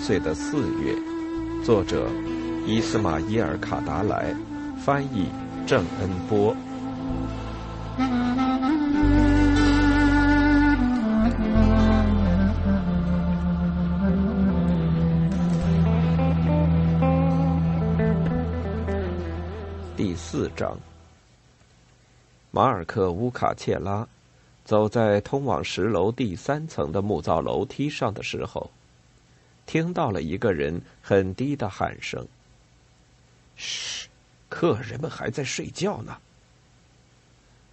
岁的四月，作者伊斯马伊尔·卡达莱，翻译郑恩波。第四章，马尔克·乌卡切拉走在通往十楼第三层的木造楼梯上的时候。听到了一个人很低的喊声：“嘘，客人们还在睡觉呢。”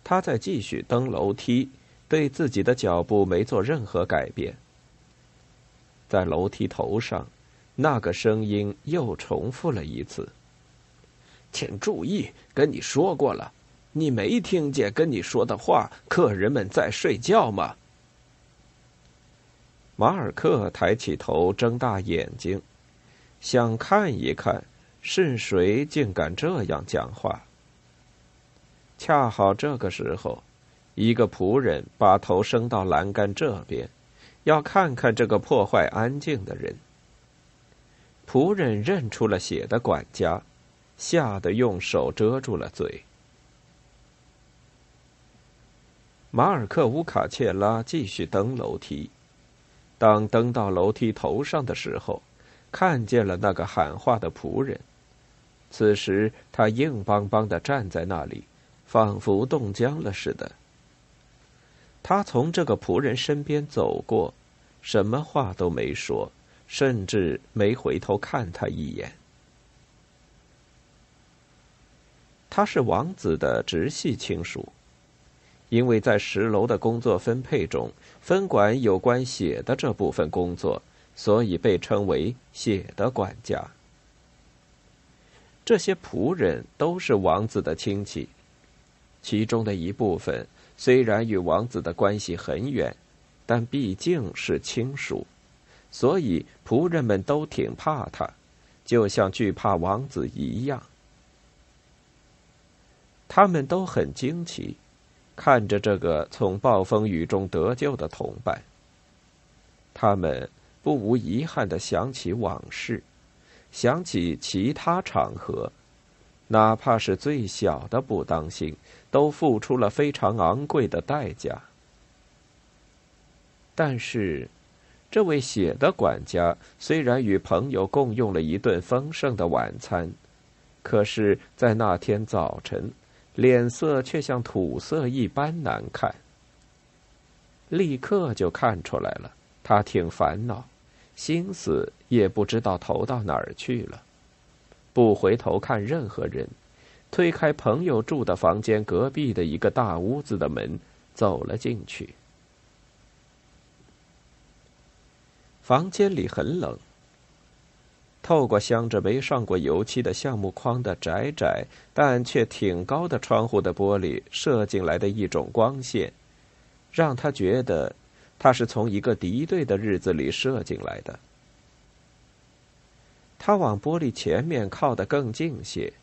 他在继续登楼梯，对自己的脚步没做任何改变。在楼梯头上，那个声音又重复了一次：“请注意，跟你说过了，你没听见跟你说的话？客人们在睡觉吗？”马尔克抬起头，睁大眼睛，想看一看是谁竟敢这样讲话。恰好这个时候，一个仆人把头伸到栏杆这边，要看看这个破坏安静的人。仆人认出了血的管家，吓得用手遮住了嘴。马尔克乌卡切拉继续登楼梯。当登到楼梯头上的时候，看见了那个喊话的仆人。此时他硬邦邦的站在那里，仿佛冻僵了似的。他从这个仆人身边走过，什么话都没说，甚至没回头看他一眼。他是王子的直系亲属。因为在十楼的工作分配中，分管有关血的这部分工作，所以被称为血的管家。这些仆人都是王子的亲戚，其中的一部分虽然与王子的关系很远，但毕竟是亲属，所以仆人们都挺怕他，就像惧怕王子一样。他们都很惊奇。看着这个从暴风雨中得救的同伴，他们不无遗憾的想起往事，想起其他场合，哪怕是最小的不当心，都付出了非常昂贵的代价。但是，这位血的管家虽然与朋友共用了一顿丰盛的晚餐，可是，在那天早晨。脸色却像土色一般难看，立刻就看出来了。他挺烦恼，心思也不知道投到哪儿去了。不回头看任何人，推开朋友住的房间隔壁的一个大屋子的门，走了进去。房间里很冷。透过镶着没上过油漆的橡木框的窄窄但却挺高的窗户的玻璃射进来的一种光线，让他觉得他是从一个敌对的日子里射进来的。他往玻璃前面靠得更近些，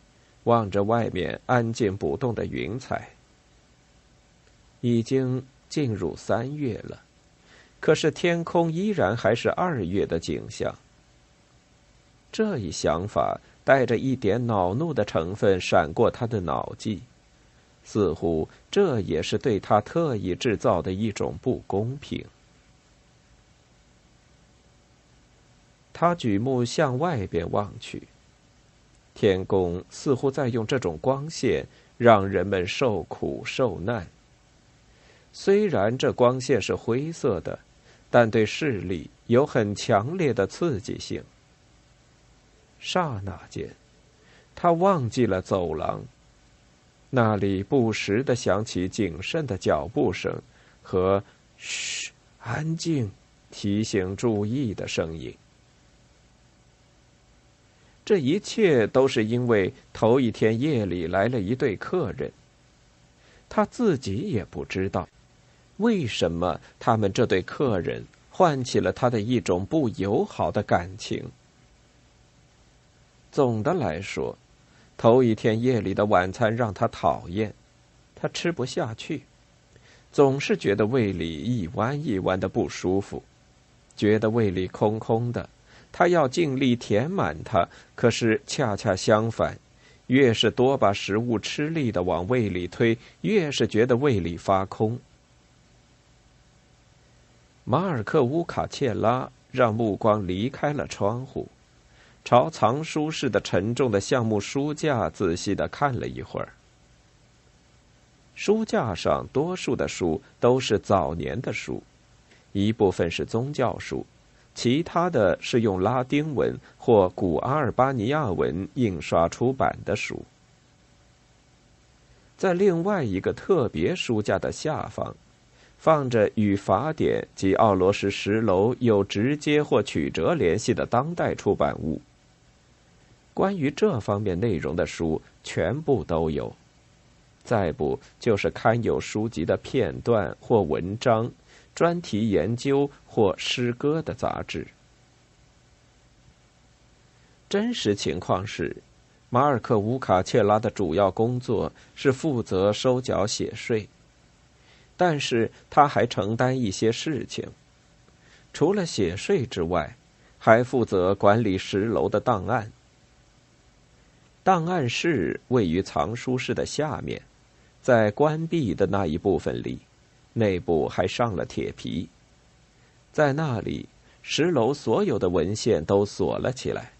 望着外面安静不动的云彩。已经进入三月了，可是天空依然还是二月的景象。这一想法带着一点恼怒的成分闪过他的脑际，似乎这也是对他特意制造的一种不公平。他举目向外边望去，天宫似乎在用这种光线让人们受苦受难。虽然这光线是灰色的，但对视力有很强烈的刺激性。刹那间，他忘记了走廊。那里不时的响起谨慎的脚步声和“嘘，安静”提醒注意的声音。这一切都是因为头一天夜里来了一对客人。他自己也不知道，为什么他们这对客人唤起了他的一种不友好的感情。总的来说，头一天夜里的晚餐让他讨厌，他吃不下去，总是觉得胃里一弯一弯的不舒服，觉得胃里空空的，他要尽力填满它，可是恰恰相反，越是多把食物吃力的往胃里推，越是觉得胃里发空。马尔克乌卡切拉让目光离开了窗户，朝藏书室的沉重的橡木书架仔细的看了一会儿。书架上多数的书都是早年的书，一部分是宗教书，其他的是用拉丁文或古阿尔巴尼亚文印刷出版的书。在另外一个特别书架的下方。放着与法典及奥罗什石楼有直接或曲折联系的当代出版物。关于这方面内容的书全部都有，再不就是刊有书籍的片段或文章、专题研究或诗歌的杂志。真实情况是，马尔克乌卡切拉的主要工作是负责收缴写税。但是他还承担一些事情，除了写税之外，还负责管理十楼的档案。档案室位于藏书室的下面，在关闭的那一部分里，内部还上了铁皮。在那里，十楼所有的文献都锁了起来，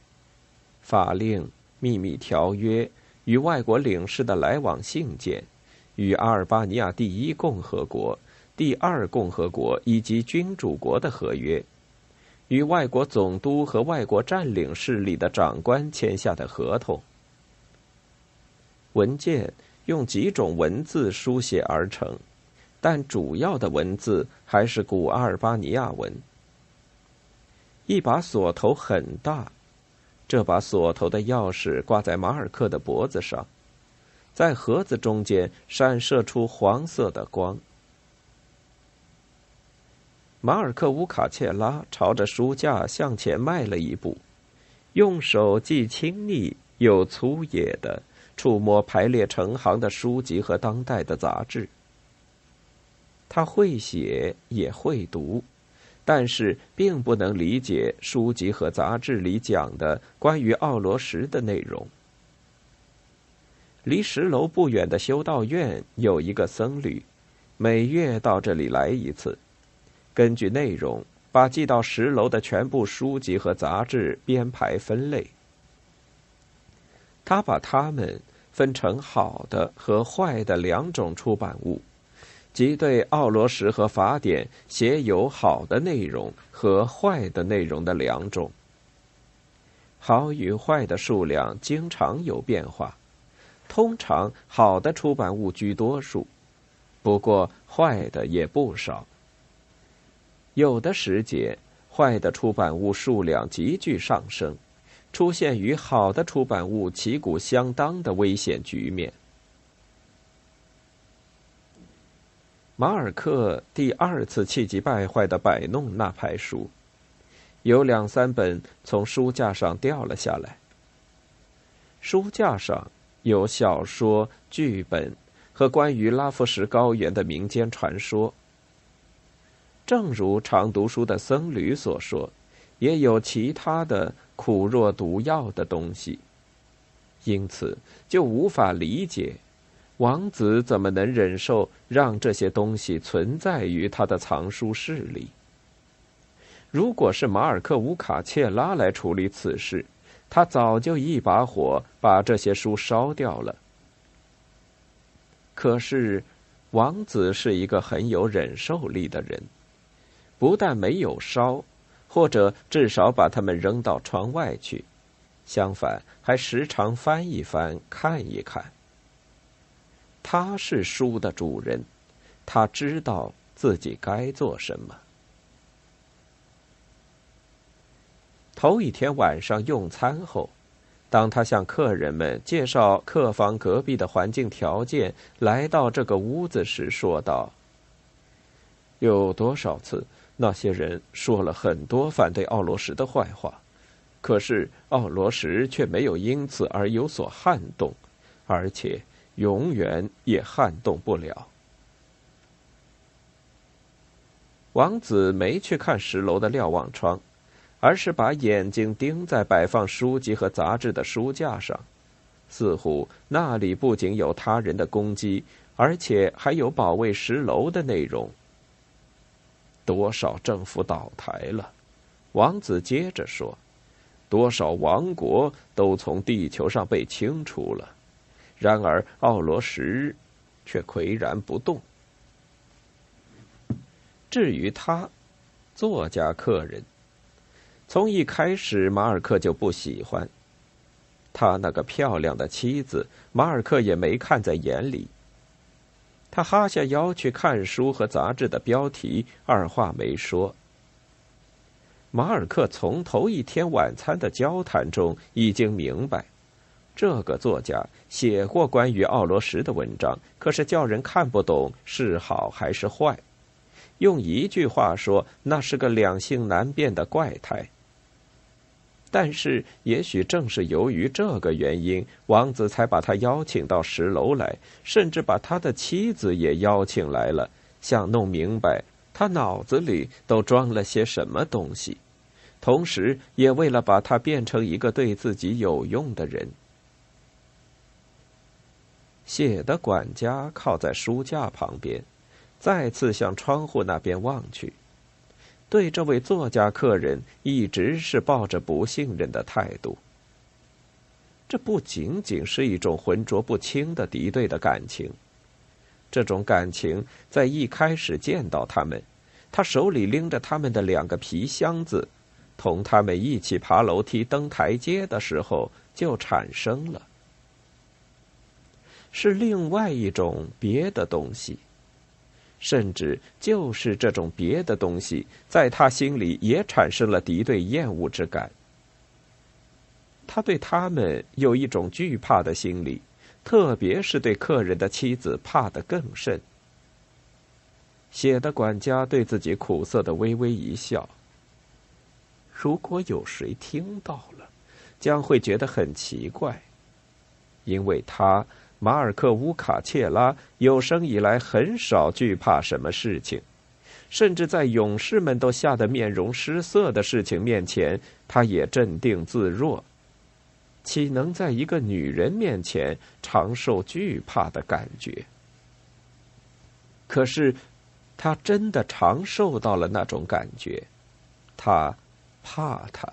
法令、秘密条约与外国领事的来往信件。与阿尔巴尼亚第一共和国、第二共和国以及君主国的合约，与外国总督和外国占领势力的长官签下的合同。文件用几种文字书写而成，但主要的文字还是古阿尔巴尼亚文。一把锁头很大，这把锁头的钥匙挂在马尔克的脖子上。在盒子中间闪射出黄色的光。马尔克乌卡切拉朝着书架向前迈了一步，用手既轻昵又粗野的触摸排列成行的书籍和当代的杂志。他会写也会读，但是并不能理解书籍和杂志里讲的关于奥罗什的内容。离石楼不远的修道院有一个僧侣，每月到这里来一次，根据内容把寄到石楼的全部书籍和杂志编排分类。他把它们分成好的和坏的两种出版物，即对奥罗什和法典写有好的内容和坏的内容的两种。好与坏的数量经常有变化。通常好的出版物居多数，不过坏的也不少。有的时节，坏的出版物数量急剧上升，出现与好的出版物旗鼓相当的危险局面。马尔克第二次气急败坏的摆弄那排书，有两三本从书架上掉了下来。书架上。有小说、剧本和关于拉夫什高原的民间传说。正如常读书的僧侣所说，也有其他的苦若毒药的东西。因此，就无法理解王子怎么能忍受让这些东西存在于他的藏书室里。如果是马尔克乌卡切拉来处理此事。他早就一把火把这些书烧掉了。可是，王子是一个很有忍受力的人，不但没有烧，或者至少把它们扔到窗外去，相反，还时常翻一翻，看一看。他是书的主人，他知道自己该做什么。头一天晚上用餐后，当他向客人们介绍客房隔壁的环境条件，来到这个屋子时，说道：“有多少次那些人说了很多反对奥罗什的坏话，可是奥罗什却没有因此而有所撼动，而且永远也撼动不了。”王子没去看十楼的瞭望窗。而是把眼睛盯在摆放书籍和杂志的书架上，似乎那里不仅有他人的攻击，而且还有保卫石楼的内容。多少政府倒台了？王子接着说：“多少王国都从地球上被清除了。然而奥罗什却岿然不动。至于他，作家客人，从一开始马尔克就不喜欢他那个漂亮的妻子，马尔克也没看在眼里。”他哈下腰去看书和杂志的标题，二话没说。马尔克从头一天晚餐的交谈中已经明白，这个作家写过关于奥罗什的文章，可是叫人看不懂是好还是坏。用一句话说，那是个两性难辨的怪胎。但是，也许正是由于这个原因，王子才把他邀请到十楼来，甚至把他的妻子也邀请来了，想弄明白他脑子里都装了些什么东西，同时也为了把他变成一个对自己有用的人。写的管家靠在书架旁边，再次向窗户那边望去。对这位作家客人一直是抱着不信任的态度。这不仅仅是一种浑浊不清的敌对的感情，这种感情在一开始见到他们，他手里拎着他们的两个皮箱子，同他们一起爬楼梯登台阶的时候就产生了，是另外一种别的东西。甚至就是这种别的东西，在他心里也产生了敌对厌恶之感。他对他们有一种惧怕的心理，特别是对客人的妻子怕得更甚。写的管家对自己苦涩的微微一笑。如果有谁听到了，将会觉得很奇怪，因为他。马尔克乌卡切拉有生以来很少惧怕什么事情，甚至在勇士们都吓得面容失色的事情面前，他也镇定自若。岂能在一个女人面前常受惧怕的感觉？可是，他真的常受到了那种感觉，他怕他。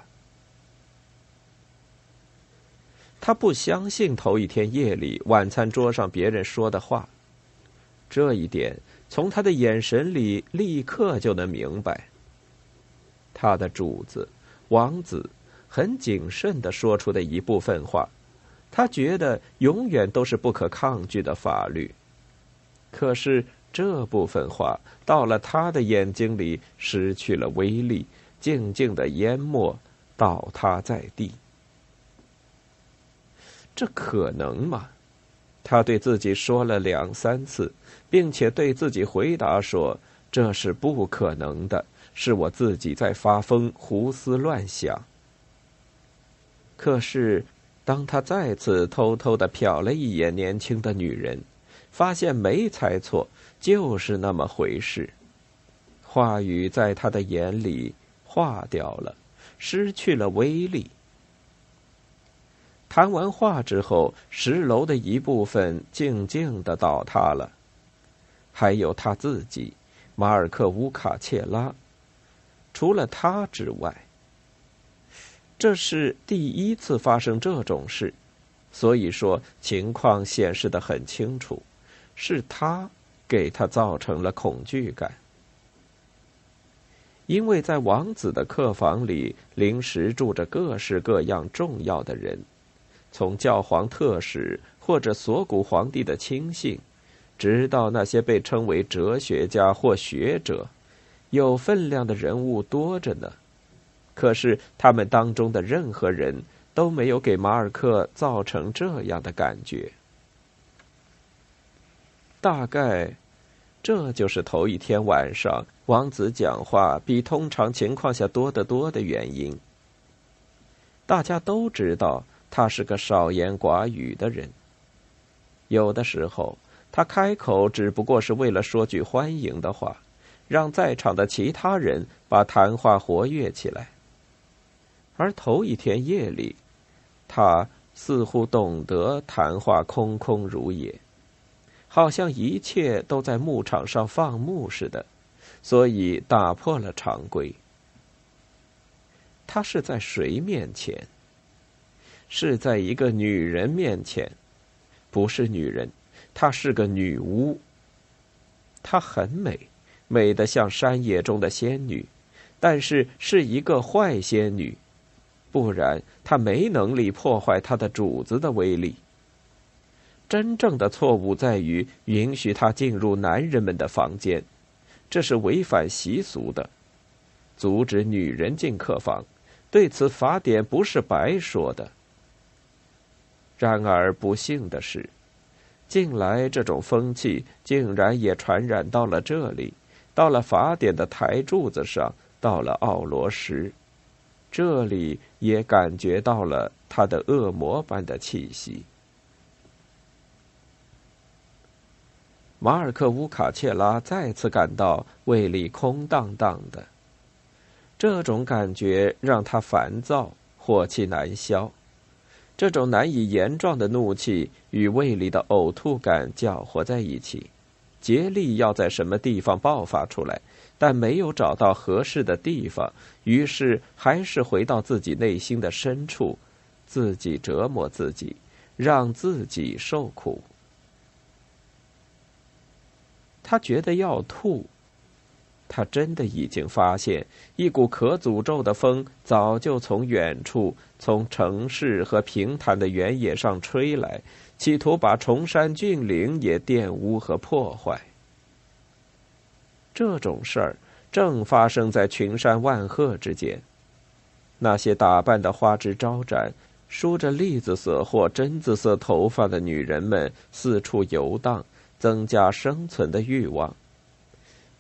他不相信头一天夜里晚餐桌上别人说的话，这一点从他的眼神里立刻就能明白。他的主子王子很谨慎的说出的一部分话，他觉得永远都是不可抗拒的法律。可是这部分话到了他的眼睛里失去了威力，静静的淹没，倒塌在地。这可能吗？他对自己说了两三次，并且对自己回答说：“这是不可能的，是我自己在发疯、胡思乱想。”可是，当他再次偷偷的瞟了一眼年轻的女人，发现没猜错，就是那么回事。话语在他的眼里化掉了，失去了威力。谈完话之后，石楼的一部分静静的倒塌了，还有他自己，马尔克乌卡切拉。除了他之外，这是第一次发生这种事，所以说情况显示的很清楚，是他给他造成了恐惧感，因为在王子的客房里临时住着各式各样重要的人。从教皇特使或者锁骨皇帝的亲信，直到那些被称为哲学家或学者，有分量的人物多着呢。可是他们当中的任何人都没有给马尔克造成这样的感觉。大概，这就是头一天晚上王子讲话比通常情况下多得多的原因。大家都知道。他是个少言寡语的人。有的时候，他开口只不过是为了说句欢迎的话，让在场的其他人把谈话活跃起来。而头一天夜里，他似乎懂得谈话空空如也，好像一切都在牧场上放牧似的，所以打破了常规。他是在谁面前？是在一个女人面前，不是女人，她是个女巫。她很美，美得像山野中的仙女，但是是一个坏仙女，不然她没能力破坏她的主子的威力。真正的错误在于允许她进入男人们的房间，这是违反习俗的。阻止女人进客房，对此法典不是白说的。然而不幸的是，近来这种风气竟然也传染到了这里，到了法典的台柱子上，到了奥罗什，这里也感觉到了他的恶魔般的气息。马尔克乌卡切拉再次感到胃里空荡荡的，这种感觉让他烦躁，火气难消。这种难以言状的怒气与胃里的呕吐感搅和在一起，竭力要在什么地方爆发出来，但没有找到合适的地方，于是还是回到自己内心的深处，自己折磨自己，让自己受苦。他觉得要吐。他真的已经发现，一股可诅咒的风早就从远处、从城市和平坦的原野上吹来，企图把崇山峻岭也玷污和破坏。这种事儿正发生在群山万壑之间，那些打扮的花枝招展、梳着栗子色或榛子色头发的女人们四处游荡，增加生存的欲望。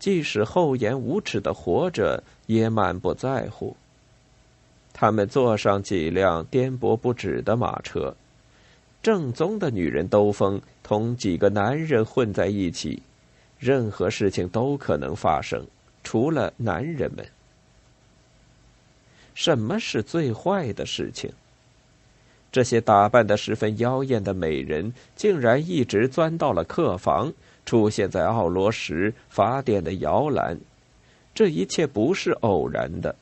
即使厚颜无耻的活着，也满不在乎。他们坐上几辆颠簸不止的马车，正宗的女人兜风，同几个男人混在一起，任何事情都可能发生，除了男人们。什么是最坏的事情？这些打扮的十分妖艳的美人，竟然一直钻到了客房。出现在奥罗什法典的摇篮，这一切不是偶然的。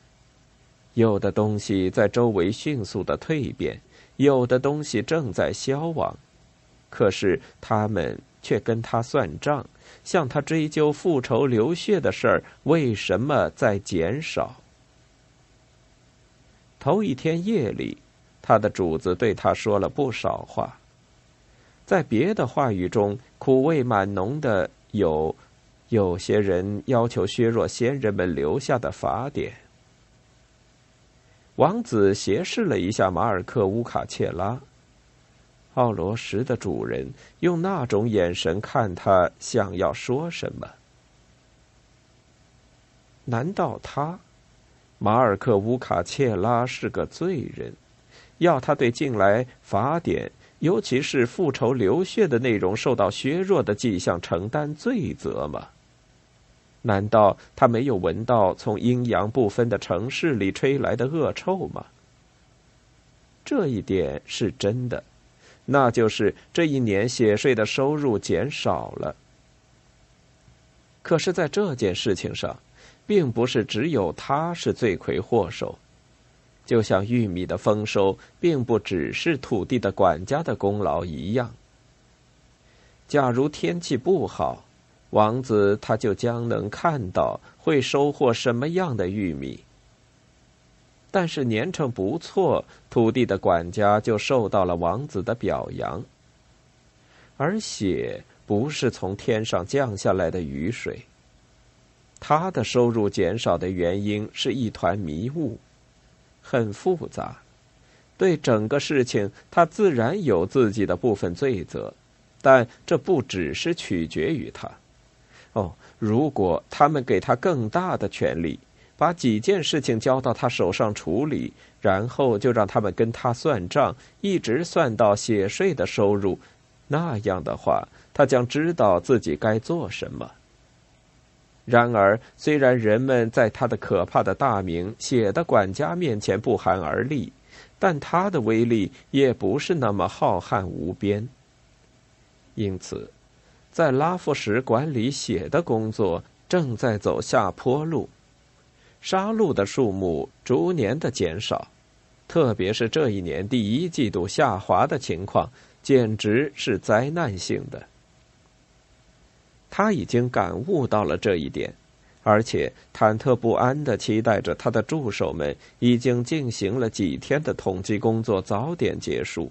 有的东西在周围迅速的蜕变，有的东西正在消亡，可是他们却跟他算账，向他追究复仇流血的事儿为什么在减少。头一天夜里，他的主子对他说了不少话。在别的话语中，苦味满浓的有，有些人要求削弱先人们留下的法典。王子斜视了一下马尔克乌卡切拉，奥罗什的主人用那种眼神看他，想要说什么？难道他，马尔克乌卡切拉是个罪人，要他对近来法典？尤其是复仇流血的内容受到削弱的迹象，承担罪责吗？难道他没有闻到从阴阳不分的城市里吹来的恶臭吗？这一点是真的，那就是这一年血税的收入减少了。可是，在这件事情上，并不是只有他是罪魁祸首。就像玉米的丰收并不只是土地的管家的功劳一样。假如天气不好，王子他就将能看到会收获什么样的玉米。但是年成不错，土地的管家就受到了王子的表扬。而血不是从天上降下来的雨水，他的收入减少的原因是一团迷雾。很复杂，对整个事情，他自然有自己的部分罪责，但这不只是取决于他。哦，如果他们给他更大的权利，把几件事情交到他手上处理，然后就让他们跟他算账，一直算到血税的收入，那样的话，他将知道自己该做什么。然而，虽然人们在他的可怕的大名“血的管家”面前不寒而栗，但他的威力也不是那么浩瀚无边。因此，在拉夫什管理写的工作正在走下坡路，杀戮的数目逐年的减少，特别是这一年第一季度下滑的情况，简直是灾难性的。他已经感悟到了这一点，而且忐忑不安的期待着他的助手们已经进行了几天的统计工作早点结束。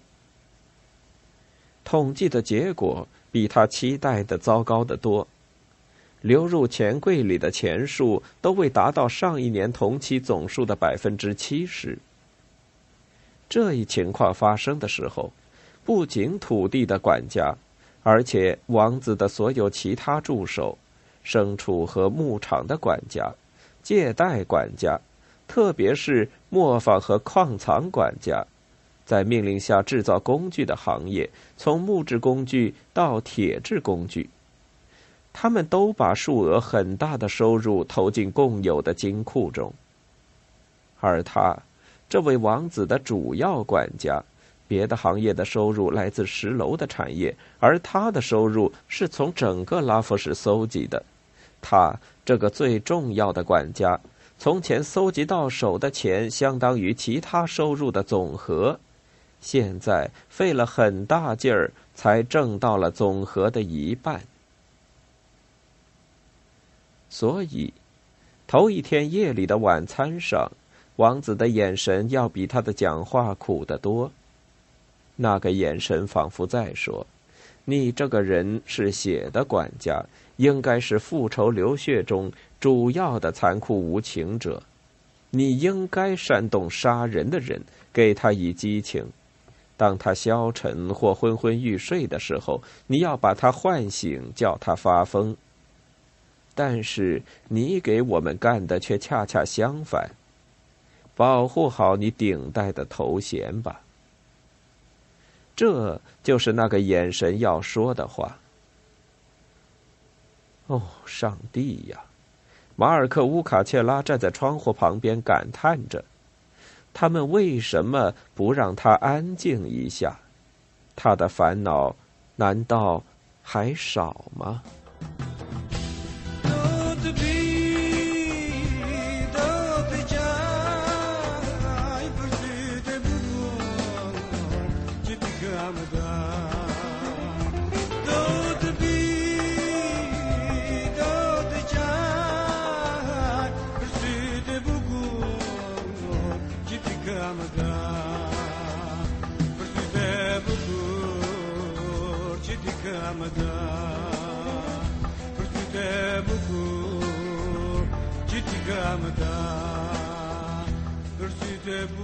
统计的结果比他期待的糟糕得多，流入钱柜里的钱数都未达到上一年同期总数的百分之七十。这一情况发生的时候，不仅土地的管家。而且，王子的所有其他助手、牲畜和牧场的管家、借贷管家，特别是磨坊和矿藏管家，在命令下制造工具的行业，从木质工具到铁制工具，他们都把数额很大的收入投进共有的金库中。而他，这位王子的主要管家。别的行业的收入来自石楼的产业，而他的收入是从整个拉夫市搜集的。他这个最重要的管家，从前搜集到手的钱相当于其他收入的总和，现在费了很大劲儿才挣到了总和的一半。所以，头一天夜里的晚餐上，王子的眼神要比他的讲话苦得多。那个眼神仿佛在说：“你这个人是血的管家，应该是复仇流血中主要的残酷无情者。你应该煽动杀人的人，给他以激情。当他消沉或昏昏欲睡的时候，你要把他唤醒，叫他发疯。但是你给我们干的却恰恰相反。保护好你顶戴的头衔吧。”这就是那个眼神要说的话。哦，上帝呀！马尔克乌卡切拉站在窗户旁边感叹着：“他们为什么不让他安静一下？他的烦恼难道还少吗？” dünyamda Doğdu bir doğdu can. Pürsüdü bugün gibi kıyamda Pürsüdü bugün gibi kıyamda Pürsüdü bugün gibi kıyamda Pürsüdü bugün